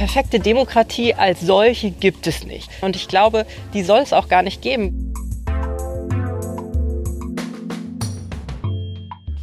perfekte Demokratie als solche gibt es nicht. Und ich glaube, die soll es auch gar nicht geben.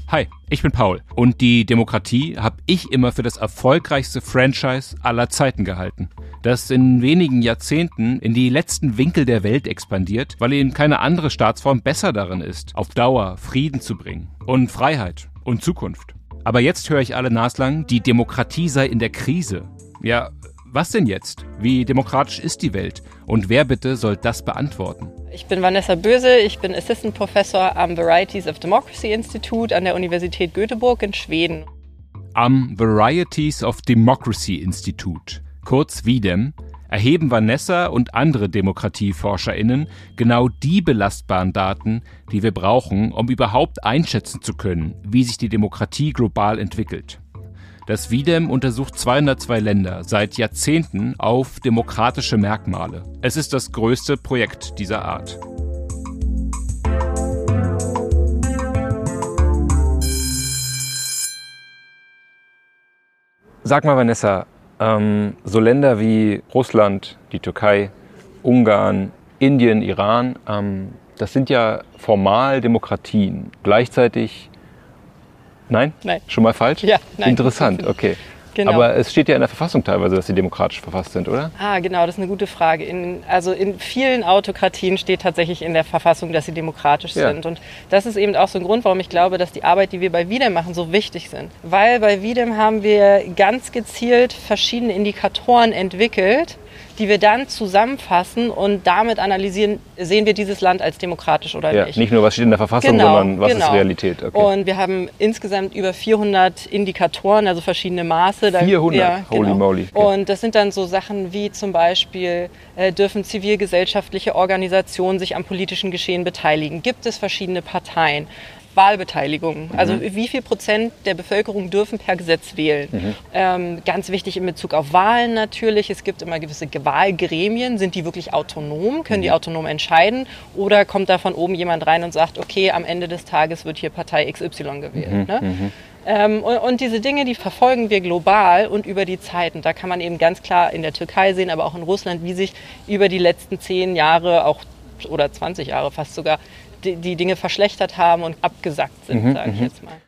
Hi, ich bin Paul und die Demokratie habe ich immer für das erfolgreichste Franchise aller Zeiten gehalten, das in wenigen Jahrzehnten in die letzten Winkel der Welt expandiert, weil eben keine andere Staatsform besser darin ist, auf Dauer Frieden zu bringen und Freiheit und Zukunft. Aber jetzt höre ich alle naslang, die Demokratie sei in der Krise. Ja, was denn jetzt? Wie demokratisch ist die Welt? Und wer bitte soll das beantworten? Ich bin Vanessa Böse, ich bin Assistant Professor am Varieties of Democracy Institute an der Universität Göteborg in Schweden. Am Varieties of Democracy Institute, kurz VIDEM, erheben Vanessa und andere DemokratieforscherInnen genau die belastbaren Daten, die wir brauchen, um überhaupt einschätzen zu können, wie sich die Demokratie global entwickelt. Das WIDEM untersucht 202 Länder seit Jahrzehnten auf demokratische Merkmale. Es ist das größte Projekt dieser Art. Sag mal, Vanessa, ähm, so Länder wie Russland, die Türkei, Ungarn, Indien, Iran, ähm, das sind ja formal Demokratien. Gleichzeitig Nein? Nein. Schon mal falsch? Ja, nein. Interessant, okay. Genau. Aber es steht ja in der Verfassung teilweise, dass sie demokratisch verfasst sind, oder? Ah, genau, das ist eine gute Frage. In, also in vielen Autokratien steht tatsächlich in der Verfassung, dass sie demokratisch ja. sind. Und das ist eben auch so ein Grund, warum ich glaube, dass die Arbeit, die wir bei Widem machen, so wichtig sind. Weil bei Widem haben wir ganz gezielt verschiedene Indikatoren entwickelt, die wir dann zusammenfassen und damit analysieren, sehen wir dieses Land als demokratisch oder ja, nicht. Nicht nur, was steht in der Verfassung, genau, sondern was genau. ist Realität. Okay. Und wir haben insgesamt über 400 Indikatoren, also verschiedene Maße. 400? Ja, Holy genau. moly. Okay. Und das sind dann so Sachen wie zum Beispiel, äh, dürfen zivilgesellschaftliche Organisationen sich am politischen Geschehen beteiligen? Gibt es verschiedene Parteien? Wahlbeteiligung. Also mhm. wie viel Prozent der Bevölkerung dürfen per Gesetz wählen. Mhm. Ähm, ganz wichtig in Bezug auf Wahlen natürlich. Es gibt immer gewisse Wahlgremien. Sind die wirklich autonom? Können mhm. die autonom entscheiden? Oder kommt da von oben jemand rein und sagt, okay, am Ende des Tages wird hier Partei XY gewählt? Mhm. Ne? Mhm. Ähm, und, und, diese Dinge, die verfolgen wir global und über die Zeit. Und da kann man eben ganz klar in der Türkei sehen, aber auch in Russland, wie sich über die letzten zehn Jahre auch oder 20 Jahre fast sogar die, die Dinge verschlechtert haben und abgesackt sind, mhm, sage ich mhm. jetzt mal.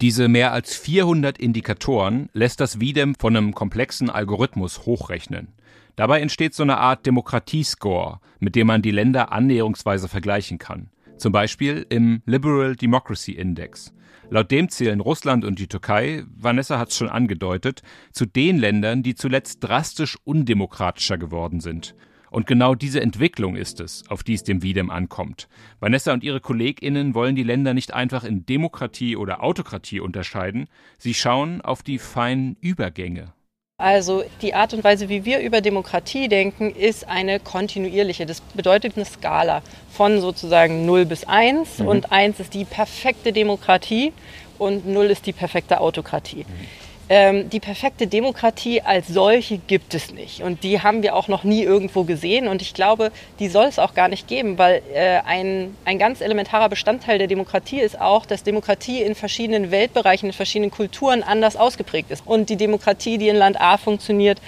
Diese mehr als 400 Indikatoren lässt das Widem von einem komplexen Algorithmus hochrechnen. Dabei entsteht so eine Art Demokratiescore, mit dem man die Länder annäherungsweise vergleichen kann. Zum Beispiel im Liberal Democracy Index. Laut dem zählen Russland und die Türkei, Vanessa hat es schon angedeutet, zu den Ländern, die zuletzt drastisch undemokratischer geworden sind. Und genau diese Entwicklung ist es, auf die es dem Wiedem ankommt. Vanessa und ihre KollegInnen wollen die Länder nicht einfach in Demokratie oder Autokratie unterscheiden, sie schauen auf die feinen Übergänge. Also die Art und Weise, wie wir über Demokratie denken, ist eine kontinuierliche. Das bedeutet eine Skala von sozusagen 0 bis 1 mhm. und 1 ist die perfekte Demokratie und 0 ist die perfekte Autokratie. Mhm ähm, die perfekte Demokratie als solche gibt es nicht. Und die haben wir auch noch nie irgendwo gesehen. Und ich glaube, die soll es auch gar nicht geben, weil äh, ein, ein ganz elementarer Bestandteil der Demokratie ist auch, dass Demokratie in verschiedenen Weltbereichen, in verschiedenen Kulturen anders ausgeprägt ist. Und die Demokratie, die in Land A funktioniert,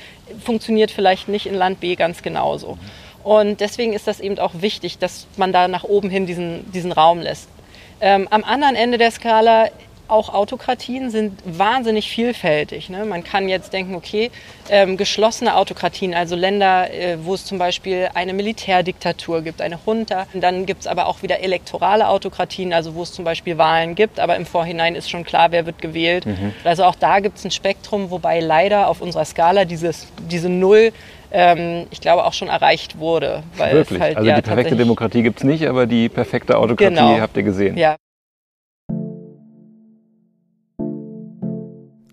funktioniert vielleicht nicht in Land B ganz genauso. Und deswegen ist das eben auch wichtig, dass man da nach oben hin diesen, diesen Raum lässt. Ähm, am anderen Ende der Skala auch Autokratien sind wahnsinnig vielfältig. Ne? Man kann jetzt denken, okay, ähm, geschlossene Autokratien, also Länder, äh, wo es zum Beispiel eine Militärdiktatur gibt, eine Junta. Dann gibt es aber auch wieder elektorale Autokratien, also wo es zum Beispiel Wahlen gibt, aber im Vorhinein ist schon klar, wer wird gewählt. Mhm. Also auch da gibt es ein Spektrum, wobei leider auf unserer Skala dieses, diese Null ähm, ich glaube, auch schon erreicht wurde. Wirklich? Halt, also ja, die perfekte Demokratie gibt es nicht, aber die perfekte Autokratie genau. habt ihr gesehen. Ja.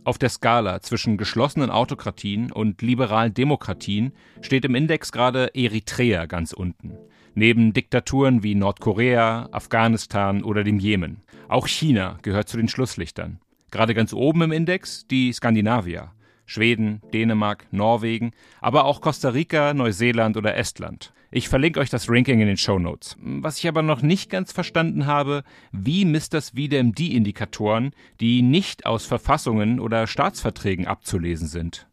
Auf der Skala zwischen geschlossenen Autokratien und liberalen Demokratien steht im Index gerade Eritrea ganz unten. Neben Diktaturen wie Nordkorea, Afghanistan oder dem Jemen. Auch China gehört zu den Schlusslichtern. Gerade ganz oben im Index die Skandinavier. Schweden, Dänemark, Norwegen, aber auch Costa Rica, Neuseeland oder Estland. Ich verlinke euch das Ranking in den Show Notes. Was ich aber noch nicht ganz verstanden habe, wie misst das WDM die Indikatoren, die nicht aus Verfassungen oder Staatsverträgen abzulesen sind?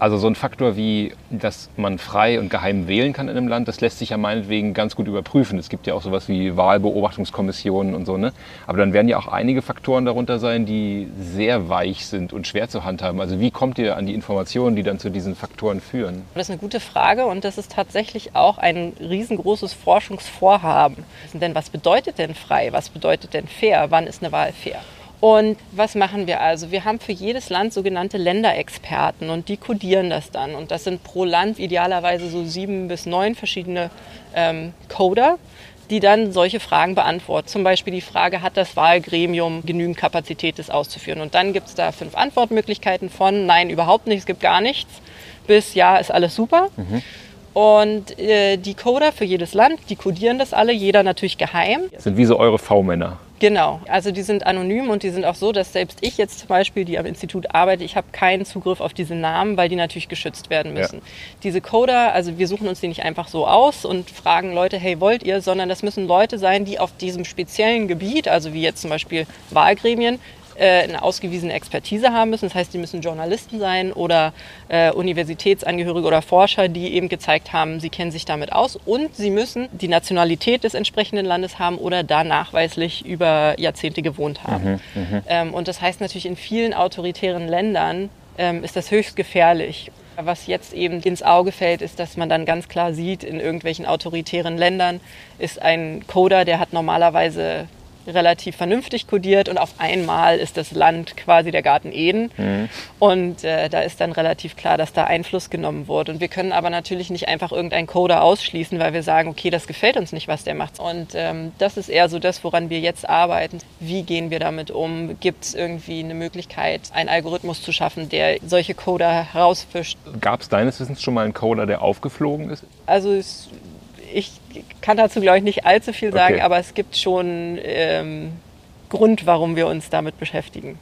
Also so ein Faktor wie, dass man frei und geheim wählen kann in einem Land, das lässt sich ja meinetwegen ganz gut überprüfen. Es gibt ja auch sowas wie Wahlbeobachtungskommissionen und so, ne? Aber dann werden ja auch einige Faktoren darunter sein, die sehr weich sind und schwer zu handhaben. Also wie kommt ihr an die Informationen, die dann zu diesen Faktoren führen? Das ist eine gute Frage und das ist tatsächlich auch ein riesengroßes Forschungsvorhaben. Denn was bedeutet denn frei? Was bedeutet denn fair? Wann ist eine Wahl fair? Und was machen wir also? Wir haben für jedes Land sogenannte Länderexperten und die kodieren das dann. Und das sind pro Land idealerweise so sieben bis neun verschiedene ähm, Coder, die dann solche Fragen beantworten. Zum Beispiel die Frage, hat das Wahlgremium genügend Kapazität, das auszuführen? Und dann gibt es da fünf Antwortmöglichkeiten von Nein, überhaupt nicht, es gibt gar nichts, bis Ja, ist alles super. Mhm. Und äh, die Coder für jedes Land, die codieren das alle, jeder natürlich geheim. Das sind wie so eure V-Männer. Genau, also die sind anonym und die sind auch so, dass selbst ich jetzt zum Beispiel, die am Institut arbeite, ich habe keinen Zugriff auf diese Namen, weil die natürlich geschützt werden müssen. Ja. Diese Coder, also wir suchen uns die nicht einfach so aus und fragen Leute, hey, wollt ihr, sondern das müssen Leute sein, die auf diesem speziellen Gebiet, also wie jetzt zum Beispiel Wahlgremien, äh, eine ausgewiesene Expertise haben müssen. Das heißt, die müssen Journalisten sein oder äh, Universitätsangehörige oder Forscher, die eben gezeigt haben, sie kennen sich damit aus. Und sie müssen die Nationalität des entsprechenden Landes haben oder da nachweislich über Jahrzehnte gewohnt haben. Mhm, mhm. ähm, und das heißt natürlich, in vielen autoritären Ländern ähm, ist das höchst gefährlich. Was jetzt eben ins Auge fällt, ist, dass man dann ganz klar sieht, in irgendwelchen autoritären Ländern ist ein Coder, der hat normalerweise relativ vernünftig kodiert und auf einmal ist das Land quasi der Garten Eden. Mhm. Und äh, da ist dann relativ klar, dass da Einfluss genommen wurde. Und wir können aber natürlich nicht einfach irgendeinen Coder ausschließen, weil wir sagen, okay, das gefällt uns nicht, was der macht. Und ähm, das ist eher so das, woran wir jetzt arbeiten. Wie gehen wir damit um? Gibt es irgendwie eine Möglichkeit, einen Algorithmus zu schaffen, der solche Coder herausfischt? Gab es deines Wissens schon mal einen Coder, der aufgeflogen ist? Also es ich kann dazu, glaube ich, nicht allzu viel sagen, okay. aber es gibt schon ähm, Grund, warum wir uns damit beschäftigen.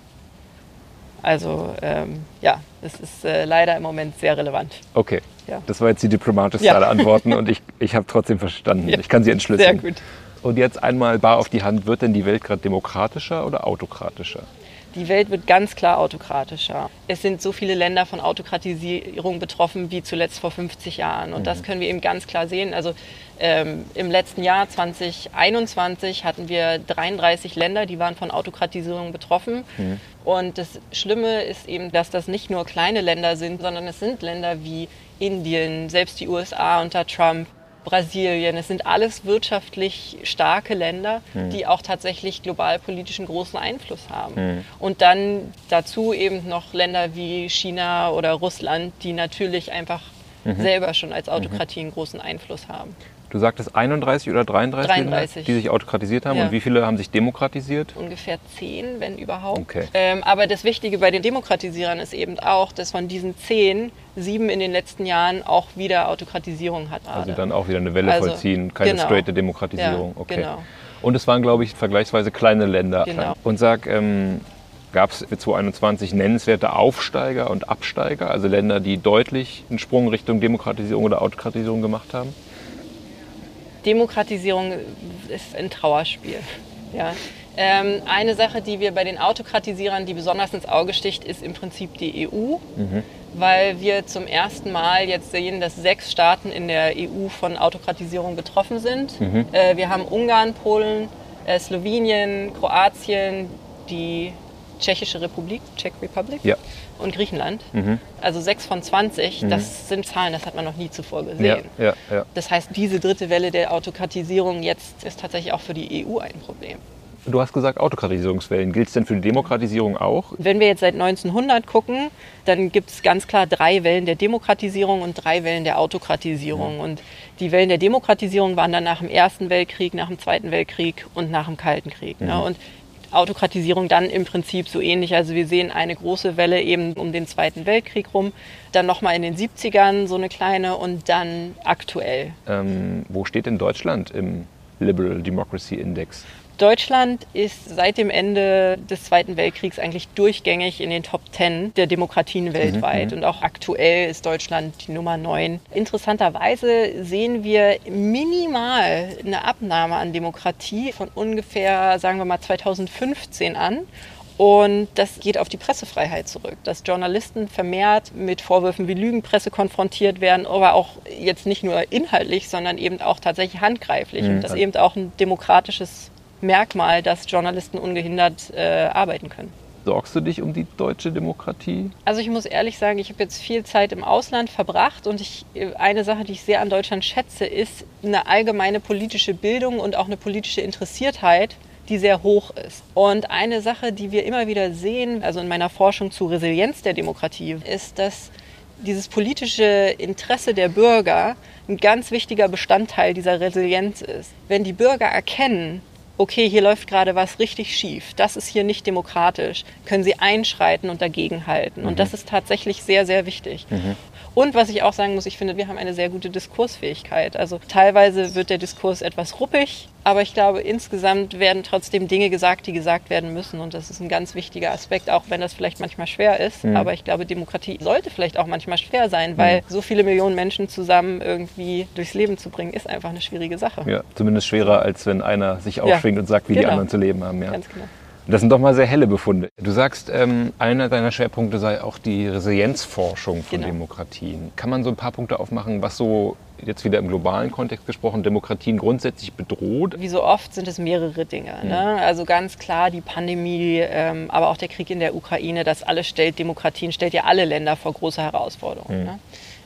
Also ähm, ja, es ist äh, leider im Moment sehr relevant. Okay, ja. das war jetzt die diplomatischste ja. aller Antworten und ich, ich habe trotzdem verstanden. Ja. Ich kann sie entschlüsseln. Sehr gut. Und jetzt einmal bar auf die Hand, wird denn die Welt gerade demokratischer oder autokratischer? Die Welt wird ganz klar autokratischer. Es sind so viele Länder von Autokratisierung betroffen wie zuletzt vor 50 Jahren. Und mhm. das können wir eben ganz klar sehen. Also ähm, im letzten Jahr 2021 hatten wir 33 Länder, die waren von Autokratisierung betroffen. Mhm. Und das Schlimme ist eben, dass das nicht nur kleine Länder sind, sondern es sind Länder wie Indien, selbst die USA unter Trump, Brasilien. Es sind alles wirtschaftlich starke Länder, mhm. die auch tatsächlich globalpolitischen großen Einfluss haben. Mhm. Und dann dazu eben noch Länder wie China oder Russland, die natürlich einfach mhm. selber schon als Autokratie einen großen Einfluss haben. Du sagtest 31 oder 33, 33. Länder, die sich autokratisiert haben. Ja. Und wie viele haben sich demokratisiert? Ungefähr 10, wenn überhaupt. Okay. Ähm, aber das Wichtige bei den Demokratisierern ist eben auch, dass von diesen 10 sieben in den letzten Jahren auch wieder Autokratisierung hat. Also dann auch wieder eine Welle also, vollziehen, keine genau. straighte Demokratisierung. Ja, okay. Genau. Und es waren, glaube ich, vergleichsweise kleine Länder. Genau. Und sag, ähm, gab es für 2021 nennenswerte Aufsteiger und Absteiger, also Länder, die deutlich einen Sprung Richtung Demokratisierung oder Autokratisierung gemacht haben? Demokratisierung ist ein Trauerspiel. Ja. Ähm, eine Sache, die wir bei den Autokratisierern, die besonders ins Auge sticht, ist im Prinzip die EU, mhm. weil wir zum ersten Mal jetzt sehen, dass sechs Staaten in der EU von Autokratisierung betroffen sind. Mhm. Äh, wir haben Ungarn, Polen, äh, Slowenien, Kroatien, die Tschechische Republik, Czech Republic ja. und Griechenland. Mhm. Also sechs von 20, mhm. das sind Zahlen, das hat man noch nie zuvor gesehen. Ja, ja, das heißt, diese dritte Welle der Autokratisierung jetzt ist tatsächlich auch für die EU ein Problem. Du hast gesagt Autokratisierungswellen. Gilt es denn für die Demokratisierung auch? Wenn wir jetzt seit 1900 gucken, dann gibt es ganz klar drei Wellen der Demokratisierung und drei Wellen der Autokratisierung. Mhm. Und die Wellen der Demokratisierung waren dann nach dem Ersten Weltkrieg, nach dem Zweiten Weltkrieg und nach dem Kalten Krieg. Ne? Mhm. Ne? Und Autokratisierung dann im Prinzip so ähnlich. Also wir sehen eine große Welle eben um den Zweiten Weltkrieg rum, dann nochmal in den 70ern so eine kleine und dann aktuell. Ähm, wo steht denn Deutschland im Liberal Democracy Index? Deutschland ist seit dem Ende des Zweiten Weltkriegs eigentlich durchgängig in den Top Ten der Demokratien mhm, weltweit. Mhm. Und auch aktuell ist Deutschland die Nummer 9. Interessanterweise sehen wir minimal eine Abnahme an Demokratie von ungefähr, sagen wir mal, 2015 an. Und das geht auf die Pressefreiheit zurück, dass Journalisten vermehrt mit Vorwürfen wie Lügenpresse konfrontiert werden, aber auch jetzt nicht nur inhaltlich, sondern eben auch tatsächlich handgreiflich. Mhm. Und das ist eben auch ein demokratisches Merkmal, dass Journalisten ungehindert äh, arbeiten können. Sorgst du dich um die deutsche Demokratie? Also ich muss ehrlich sagen, ich habe jetzt viel Zeit im Ausland verbracht und ich, eine Sache, die ich sehr an Deutschland schätze, ist eine allgemeine politische Bildung und auch eine politische Interessiertheit die sehr hoch ist. Und eine Sache, die wir immer wieder sehen, also in meiner Forschung zu Resilienz der Demokratie, ist, dass dieses politische Interesse der Bürger ein ganz wichtiger Bestandteil dieser Resilienz ist. Wenn die Bürger erkennen, okay, hier läuft gerade was richtig schief, das ist hier nicht demokratisch, können sie einschreiten und dagegenhalten. Mhm. Und das ist tatsächlich sehr, sehr wichtig. Mhm. Und was ich auch sagen muss, ich finde, wir haben eine sehr gute Diskursfähigkeit. Also teilweise wird der Diskurs etwas ruppig, aber ich glaube, insgesamt werden trotzdem Dinge gesagt, die gesagt werden müssen. Und das ist ein ganz wichtiger Aspekt, auch wenn das vielleicht manchmal schwer ist. Mhm. Aber ich glaube, Demokratie sollte vielleicht auch manchmal schwer sein, weil mhm. so viele Millionen Menschen zusammen irgendwie durchs Leben zu bringen, ist einfach eine schwierige Sache. Ja, zumindest schwerer, als wenn einer sich aufschwingt ja. und sagt, wie genau. die anderen zu leben haben. Ja. Ganz genau. Das sind doch mal sehr helle Befunde. Du sagst, ähm, einer deiner Schwerpunkte sei auch die Resilienzforschung von genau. Demokratien. Kann man so ein paar Punkte aufmachen, was so jetzt wieder im globalen Kontext gesprochen Demokratien grundsätzlich bedroht? Wie so oft sind es mehrere Dinge. Mhm. Ne? Also ganz klar die Pandemie, ähm, aber auch der Krieg in der Ukraine, das alles stellt Demokratien, stellt ja alle Länder vor große Herausforderungen. Mhm. Ne?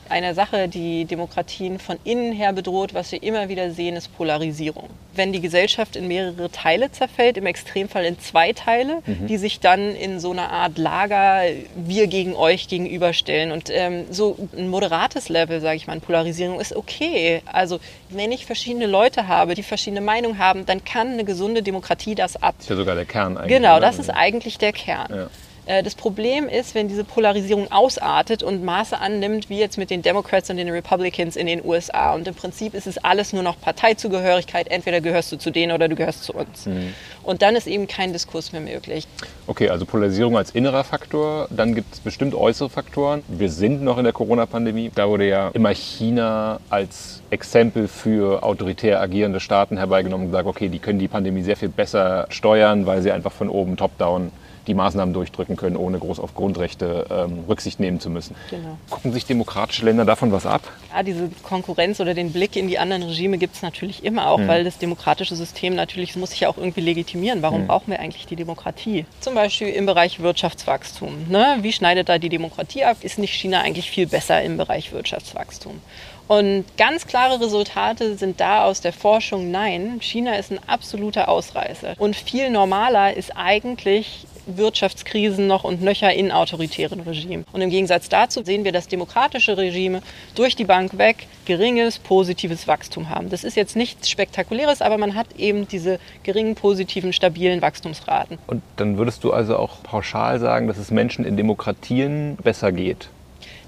Eine Sache, die Demokratien von innen her bedroht, was wir immer wieder sehen, ist Polarisierung. Wenn die Gesellschaft in mehrere Teile zerfällt, im Extremfall in zwei Teile, mhm. die sich dann in so einer Art Lager wir gegen euch gegenüberstellen. Und ähm, so ein moderates Level, sage ich mal, an Polarisierung ist okay. Also wenn ich verschiedene Leute habe, die verschiedene Meinungen haben, dann kann eine gesunde Demokratie das ab. Das ist ja sogar der Kern eigentlich. Genau, das ist eigentlich der Kern. Ja. Äh, das Problem ist, wenn diese Polarisierung ausartet und Maße annimmt, wie jetzt mit den Democrats und den Republicans in den USA. Und im Prinzip ist es alles nur noch Parteizugehörigkeit. Entweder gehörst du zu denen oder du gehörst zu uns. Mhm. Und dann ist eben kein Diskurs mehr möglich. Okay, also Polarisierung als innerer Faktor. Dann gibt es bestimmt äußere Faktoren. Wir sind noch in der Corona-Pandemie. Da wurde ja immer China als Exempel für autoritär agierende Staaten herbeigenommen und gesagt, okay, die können die Pandemie sehr viel besser steuern, weil sie einfach von oben top-down die Maßnahmen durchdrücken können, ohne groß auf Grundrechte ähm, Rücksicht nehmen zu müssen. Genau. Gucken sich demokratische Länder davon was ab? Ja, diese Konkurrenz oder den Blick in die anderen Regime gibt es natürlich immer auch, mhm. weil das demokratische System natürlich muss sich ja auch irgendwie legitimieren. Warum mhm. brauchen wir eigentlich die Demokratie? Zum Beispiel im Bereich Wirtschaftswachstum. Ne? Wie schneidet da die Demokratie ab? Ist nicht China eigentlich viel besser im Bereich Wirtschaftswachstum? Und ganz klare Resultate sind da aus der Forschung, nein, China ist ein absoluter Ausreißer. Und viel normaler ist eigentlich Wirtschaftskrisen noch und nöcher in autoritären Regimen. Und im Gegensatz dazu sehen wir, dass demokratische Regime durch die Bank weg geringes positives Wachstum haben. Das ist jetzt nichts Spektakuläres, aber man hat eben diese geringen positiven, stabilen Wachstumsraten. Und dann würdest du also auch pauschal sagen, dass es Menschen in Demokratien besser geht?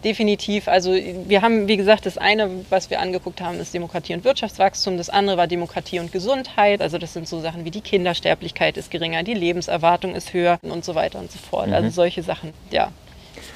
Definitiv. Also wir haben, wie gesagt, das eine, was wir angeguckt haben, ist Demokratie und Wirtschaftswachstum. Das andere war Demokratie und Gesundheit. Also das sind so Sachen wie die Kindersterblichkeit ist geringer, die Lebenserwartung ist höher und so weiter und so fort. Also mhm. Also solche Sachen, ja.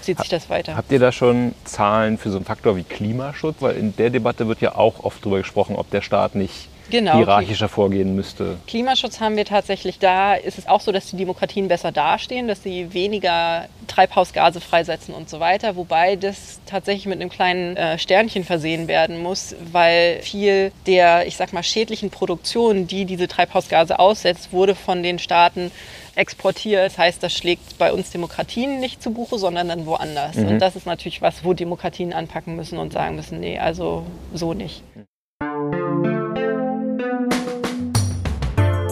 Zieht sich das weiter. Habt ihr da schon Zahlen für so einen Faktor wie Klimaschutz? Weil in der Debatte wird ja auch oft darüber gesprochen, ob der Staat nicht genau, hierarchischer okay. vorgehen müsste. Klimaschutz haben wir tatsächlich da. Ist es auch so, dass die Demokratien besser dastehen, dass sie weniger Treibhausgase freisetzen und so weiter. Wobei das tatsächlich mit einem kleinen äh, Sternchen versehen werden muss, weil viel der, ich sag mal, schädlichen Produktion, die diese Treibhausgase aussetzt, wurde von den Staaten exportiert. Das heißt, das schlägt bei uns Demokratien nicht zu Buche, sondern dann woanders. Mhm. Und das ist natürlich was, wo Demokratien anpacken müssen und sagen müssen, nee, also so nicht.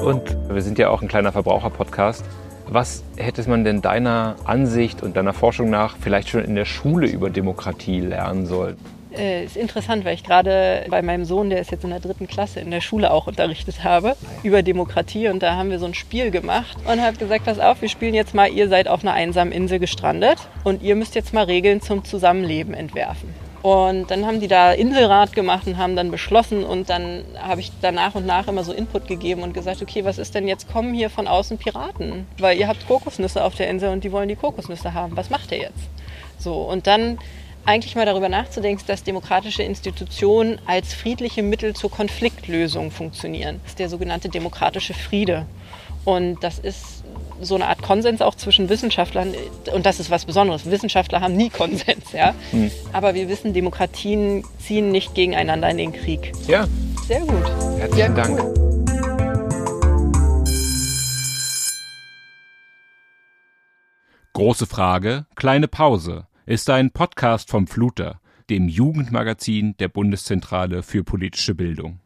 Und wir sind ja auch ein kleiner Verbraucher-Podcast. Was hätte man denn deiner Ansicht und deiner Forschung nach vielleicht schon in der Schule über Demokratie lernen sollen? Äh, ist interessant, weil ich gerade bei meinem Sohn, der ist jetzt in der dritten Klasse, in der Schule auch unterrichtet habe über Demokratie und da haben wir so ein Spiel gemacht und habe gesagt, pass auf, wir spielen jetzt mal, ihr seid auf einer einsamen Insel gestrandet und ihr müsst jetzt mal Regeln zum Zusammenleben entwerfen. Und dann haben die da Inselrat gemacht und haben dann beschlossen und dann habe ich da nach und nach immer so Input gegeben und gesagt, okay, was ist denn jetzt, kommen hier von außen Piraten? Weil ihr habt Kokosnüsse auf der Insel und die wollen die Kokosnüsse haben. Was macht ihr jetzt? So, und dann eigentlich mal darüber nachzudenken, dass demokratische Institutionen als friedliche Mittel zur Konfliktlösung funktionieren. Das ist der sogenannte demokratische Friede. Und das ist so eine Art Konsens auch zwischen Wissenschaftlern. Und das ist was Besonderes. Wissenschaftler haben nie Konsens, ja. Hm. Aber wir wissen, Demokratien ziehen nicht gegeneinander in den Krieg. Ja. Sehr gut. Herzlichen Sehr Dank. Cool. Große Frage, kleine Pause ist ein Podcast vom Fluter, dem Jugendmagazin der Bundeszentrale für politische Bildung.